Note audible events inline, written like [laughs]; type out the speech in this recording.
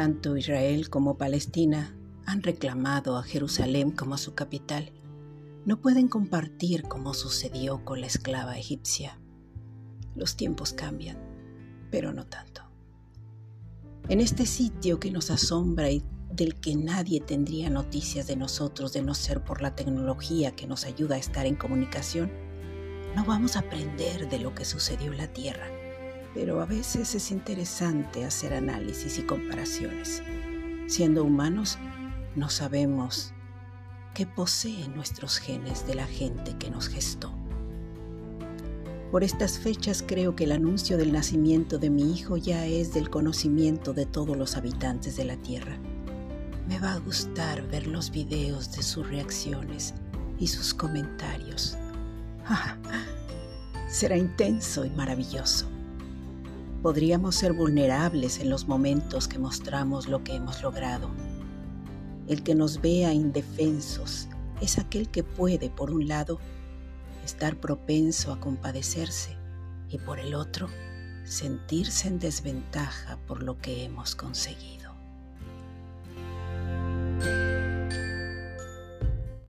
Tanto Israel como Palestina han reclamado a Jerusalén como su capital. No pueden compartir como sucedió con la esclava egipcia. Los tiempos cambian, pero no tanto. En este sitio que nos asombra y del que nadie tendría noticias de nosotros de no ser por la tecnología que nos ayuda a estar en comunicación, no vamos a aprender de lo que sucedió en la Tierra, pero a veces es interesante hacer análisis y comparaciones. Siendo humanos, no sabemos qué poseen nuestros genes de la gente que nos gestó. Por estas fechas creo que el anuncio del nacimiento de mi hijo ya es del conocimiento de todos los habitantes de la Tierra. Me va a gustar ver los videos de sus reacciones y sus comentarios. [laughs] será intenso y maravilloso. Podríamos ser vulnerables en los momentos que mostramos lo que hemos logrado. El que nos vea indefensos es aquel que puede, por un lado, estar propenso a compadecerse y por el otro, sentirse en desventaja por lo que hemos conseguido.